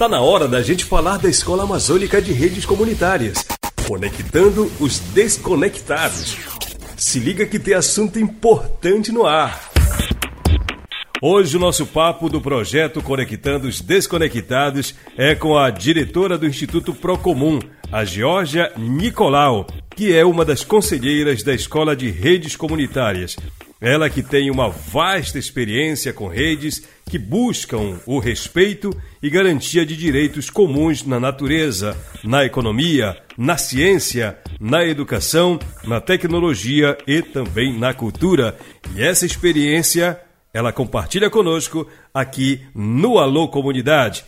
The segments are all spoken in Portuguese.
Tá na hora da gente falar da Escola Amazônica de Redes Comunitárias, conectando os desconectados. Se liga que tem assunto importante no ar. Hoje o nosso papo do projeto Conectando os Desconectados é com a diretora do Instituto Procomum, a Georgia Nicolau, que é uma das conselheiras da Escola de Redes Comunitárias. Ela que tem uma vasta experiência com redes que buscam o respeito e garantia de direitos comuns na natureza, na economia, na ciência, na educação, na tecnologia e também na cultura. E essa experiência ela compartilha conosco aqui no Alô Comunidade.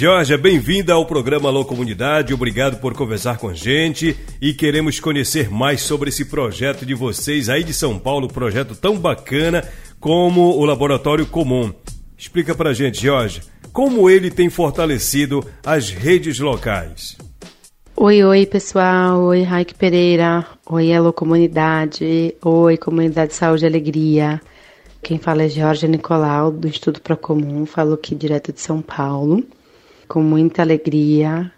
Georgia, bem-vinda ao programa Alô Comunidade. Obrigado por conversar com a gente e queremos conhecer mais sobre esse projeto de vocês aí de São Paulo, projeto tão bacana como o Laboratório Comum. Explica pra gente, Georgia, como ele tem fortalecido as redes locais. Oi, oi, pessoal. Oi, Raik Pereira. Oi, Alô Comunidade. Oi, Comunidade Saúde e Alegria. Quem fala é Jorge Nicolau, do Instituto Procomum. Falo aqui direto de São Paulo. Com muita alegria.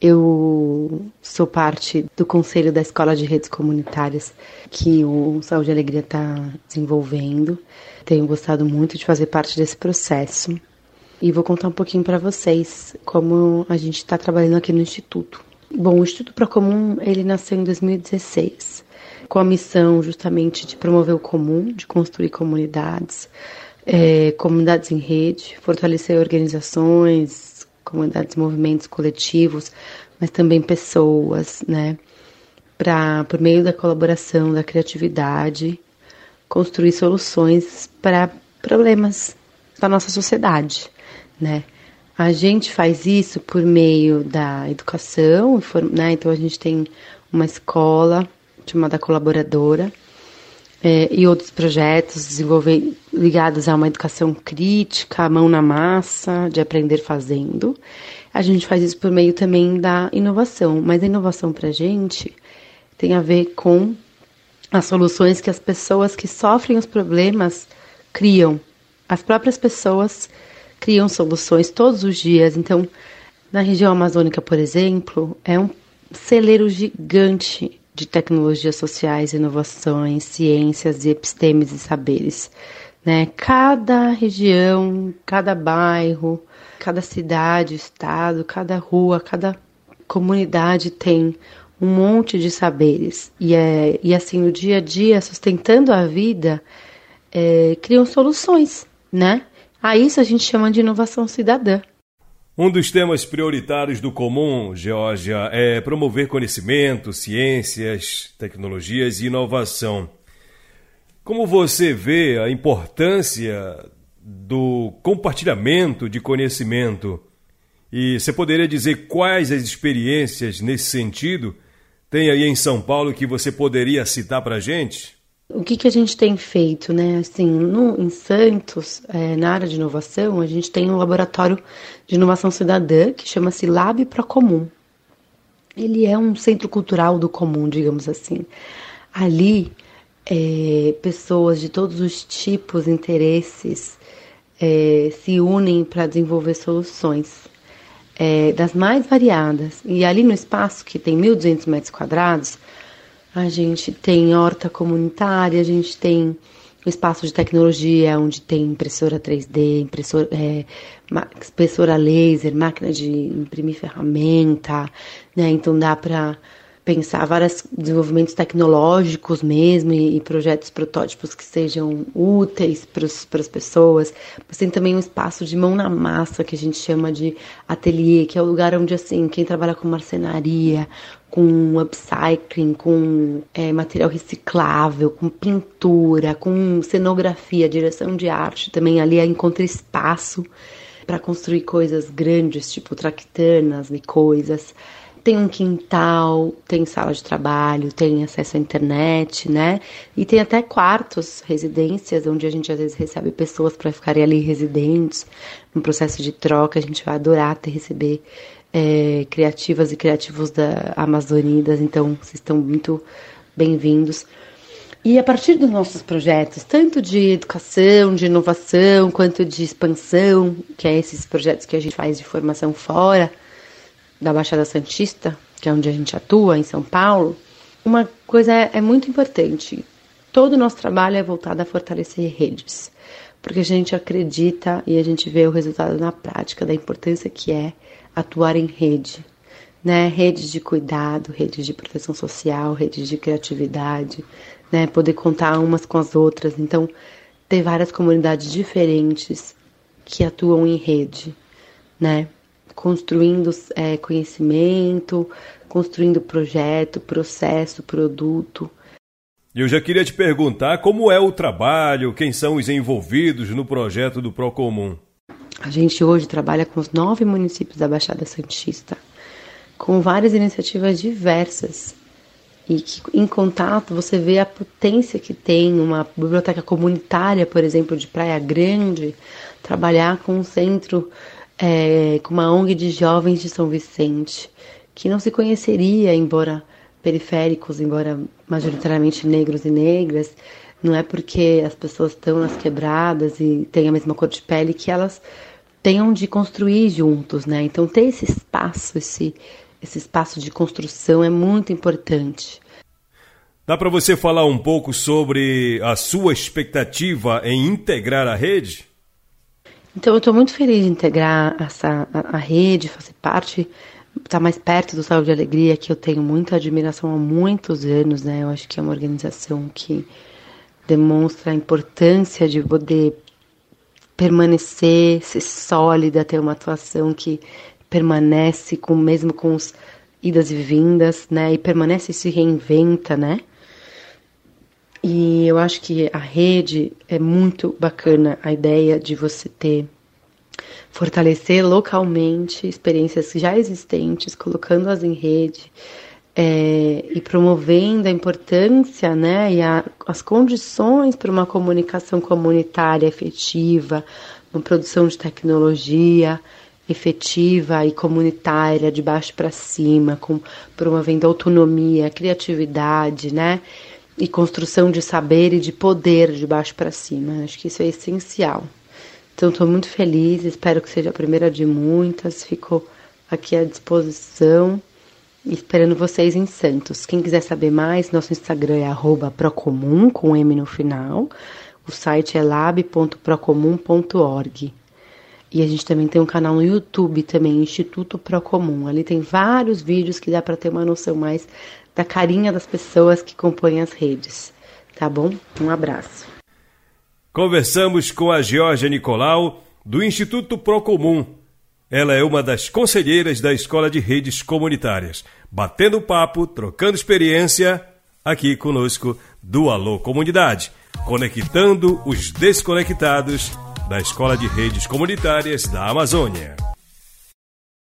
Eu sou parte do Conselho da Escola de Redes Comunitárias que o Saúde e Alegria está desenvolvendo. Tenho gostado muito de fazer parte desse processo. E vou contar um pouquinho para vocês como a gente está trabalhando aqui no Instituto. Bom, o Instituto Procomum, ele nasceu em 2016, com a missão justamente de promover o comum, de construir comunidades, é, comunidades em rede, fortalecer organizações, comunidades, movimentos coletivos, mas também pessoas, né? Para, por meio da colaboração, da criatividade, construir soluções para problemas da nossa sociedade, né? A gente faz isso por meio da educação, né? Então a gente tem uma escola chamada Colaboradora é, e outros projetos ligados a uma educação crítica, mão na massa, de aprender fazendo. A gente faz isso por meio também da inovação, mas a inovação para a gente tem a ver com as soluções que as pessoas que sofrem os problemas criam. As próprias pessoas criam soluções todos os dias. Então, na região amazônica, por exemplo, é um celeiro gigante de tecnologias sociais, inovações, ciências e epistemes e saberes. Né? Cada região, cada bairro, cada cidade, estado, cada rua, cada comunidade tem um monte de saberes. E, é, e assim, no dia a dia, sustentando a vida, é, criam soluções, né? A isso a gente chama de inovação cidadã. Um dos temas prioritários do Comum, Geórgia, é promover conhecimento, ciências, tecnologias e inovação. Como você vê a importância do compartilhamento de conhecimento? E você poderia dizer quais as experiências nesse sentido tem aí em São Paulo que você poderia citar para a gente? O que, que a gente tem feito, né? Assim, no, em Santos, é, na área de inovação, a gente tem um laboratório de inovação cidadã que chama-se Lab Procomum. Ele é um centro cultural do comum, digamos assim. Ali, é, pessoas de todos os tipos, interesses, é, se unem para desenvolver soluções é, das mais variadas. E ali no espaço, que tem 1.200 metros quadrados, a gente tem horta comunitária, a gente tem o espaço de tecnologia, onde tem impressora 3D, impressora, é, impressora laser, máquina de imprimir ferramenta, né? Então dá para pensar vários desenvolvimentos tecnológicos mesmo e, e projetos protótipos que sejam úteis para as pessoas. Mas tem também um espaço de mão na massa que a gente chama de ateliê, que é o lugar onde assim quem trabalha com marcenaria, com upcycling, com é, material reciclável, com pintura, com cenografia, direção de arte, também ali encontra espaço para construir coisas grandes, tipo traquitanas e coisas tem um quintal, tem sala de trabalho, tem acesso à internet, né? E tem até quartos, residências, onde a gente às vezes recebe pessoas para ficarem ali residentes, no processo de troca. A gente vai adorar ter receber é, criativas e criativos da Amazonidas, então vocês estão muito bem-vindos. E a partir dos nossos projetos, tanto de educação, de inovação, quanto de expansão, que é esses projetos que a gente faz de formação fora da Baixada Santista, que é onde a gente atua, em São Paulo, uma coisa é, é muito importante. Todo o nosso trabalho é voltado a fortalecer redes, porque a gente acredita e a gente vê o resultado na prática da importância que é atuar em rede, né? Redes de cuidado, redes de proteção social, redes de criatividade, né? Poder contar umas com as outras. Então, ter várias comunidades diferentes que atuam em rede, né? Construindo é, conhecimento, construindo projeto, processo, produto. Eu já queria te perguntar como é o trabalho, quem são os envolvidos no projeto do Procomum. A gente hoje trabalha com os nove municípios da Baixada Santista com várias iniciativas diversas. E que em contato você vê a potência que tem uma biblioteca comunitária, por exemplo, de Praia Grande, trabalhar com um centro, é, com uma ONG de jovens de São Vicente, que não se conheceria, embora periféricos, embora majoritariamente negros e negras, não é porque as pessoas estão nas quebradas e têm a mesma cor de pele que elas tenham de construir juntos, né? Então ter esse espaço, esse esse espaço de construção é muito importante. Dá para você falar um pouco sobre a sua expectativa em integrar a rede? Então, eu estou muito feliz de integrar essa, a, a rede, fazer parte, estar tá mais perto do Saúde e Alegria, que eu tenho muita admiração há muitos anos, né? Eu acho que é uma organização que demonstra a importância de poder permanecer, ser sólida, ter uma atuação que permanece com mesmo com os idas e vindas, né? E permanece e se reinventa, né? E eu acho que a rede é muito bacana a ideia de você ter fortalecer localmente experiências já existentes, colocando-as em rede é, e promovendo a importância né, e a, as condições para uma comunicação comunitária efetiva, uma produção de tecnologia, efetiva e comunitária, de baixo para cima, com, promovendo autonomia, criatividade, né? E construção de saber e de poder de baixo para cima. Acho que isso é essencial. Então, estou muito feliz, espero que seja a primeira de muitas. Fico aqui à disposição, esperando vocês em Santos. Quem quiser saber mais, nosso Instagram é procomum, com M no final. O site é lab.procomum.org. E a gente também tem um canal no YouTube também, Instituto Procomum. Ali tem vários vídeos que dá para ter uma noção mais da carinha das pessoas que compõem as redes. Tá bom? Um abraço. Conversamos com a Georgia Nicolau, do Instituto Procomum. Ela é uma das conselheiras da Escola de Redes Comunitárias. Batendo papo, trocando experiência, aqui conosco do Alô Comunidade. Conectando os desconectados da Escola de Redes Comunitárias da Amazônia.